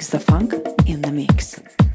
Felix Da Funk in the Mix.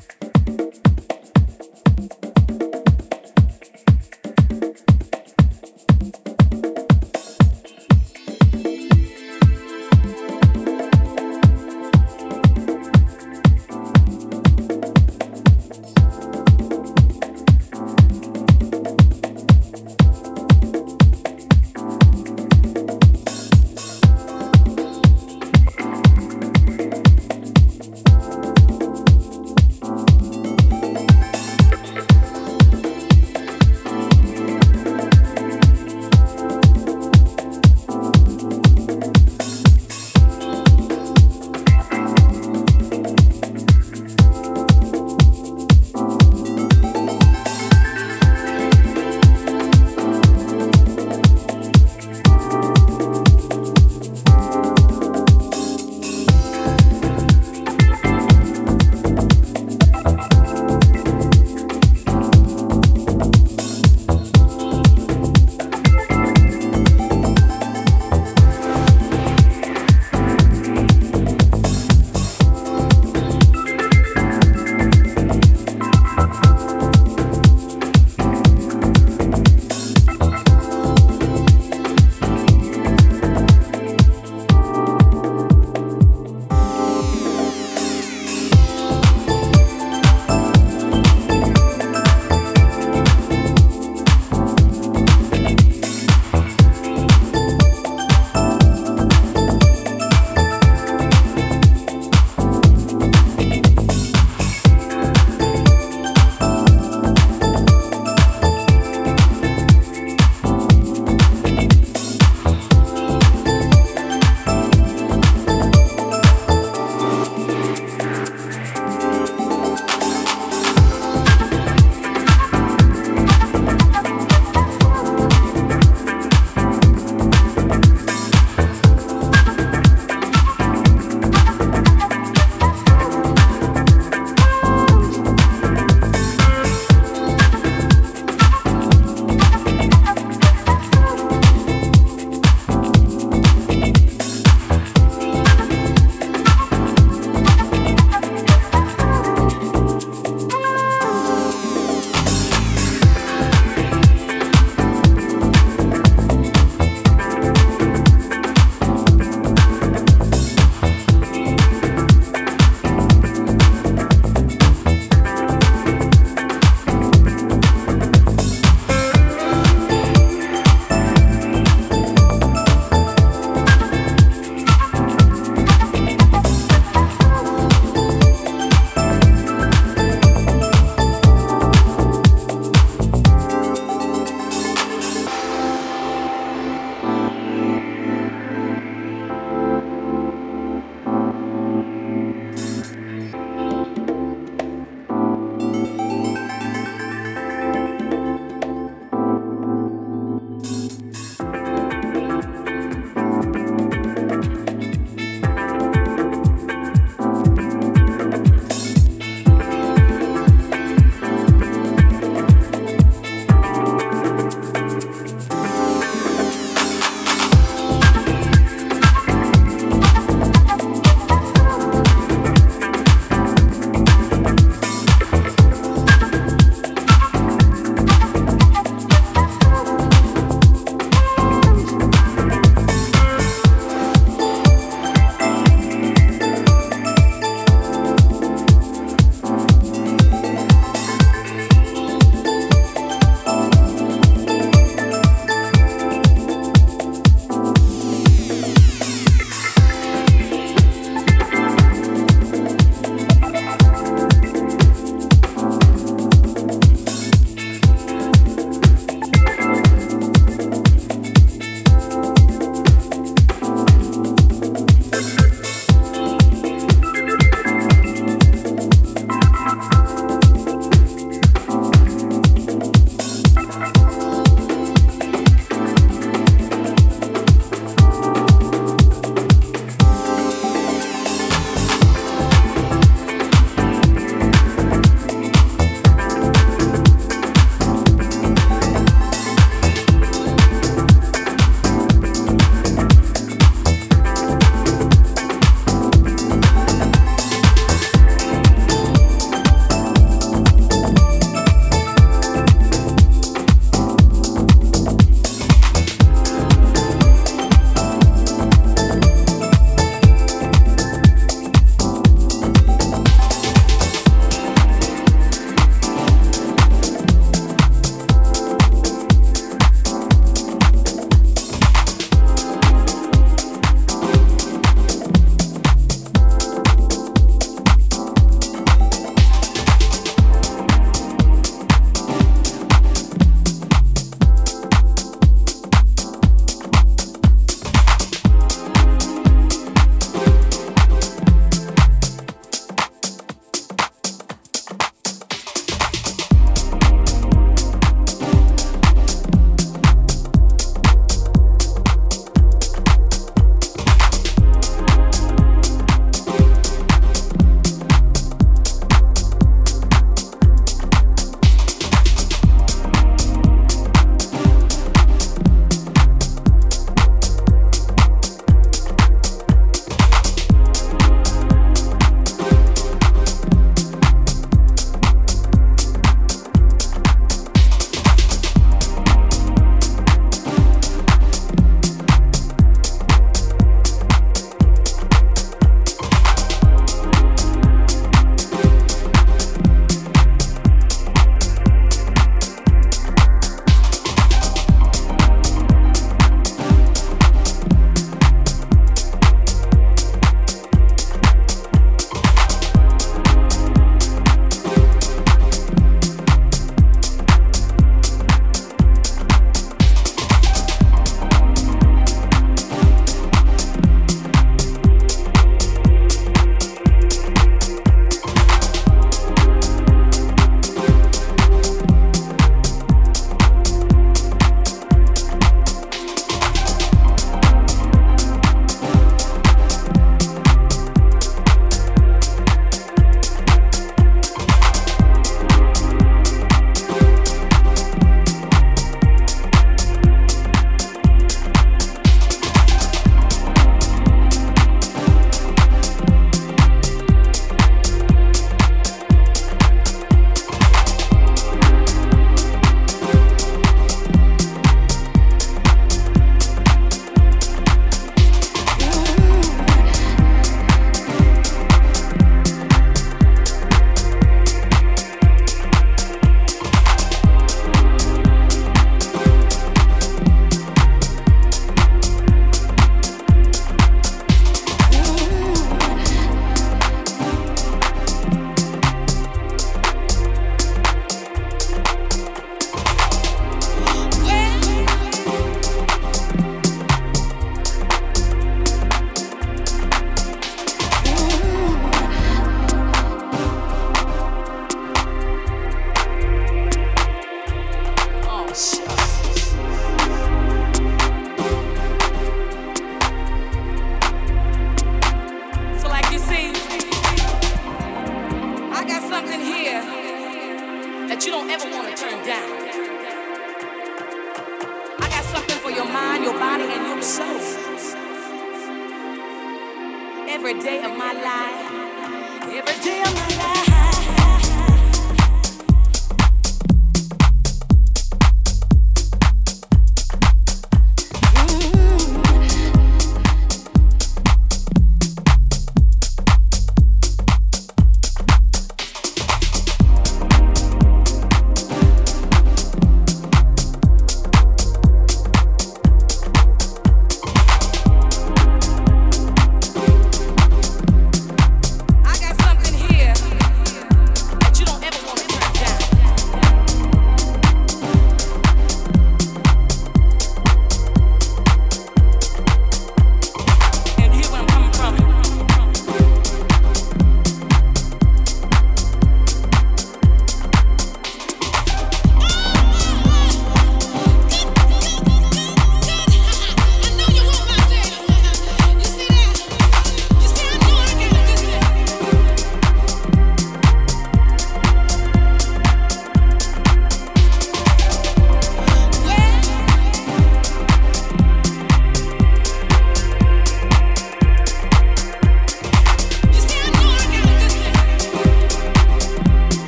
every day of my life. Every day of my life.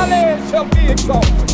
knowledge shall be exalted.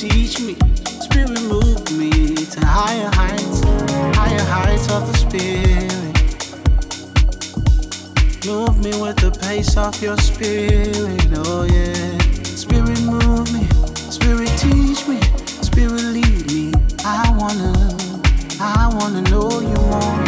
teach me. Spirit move me to higher heights, higher heights of the spirit. Move me with the pace of your spirit, oh yeah. Spirit move me, spirit teach me, spirit lead me. I wanna, I wanna know you more.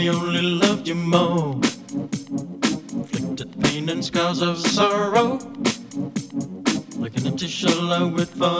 I only loved you more. Inflicted pain and scars of sorrow, like an empty shell I with fall.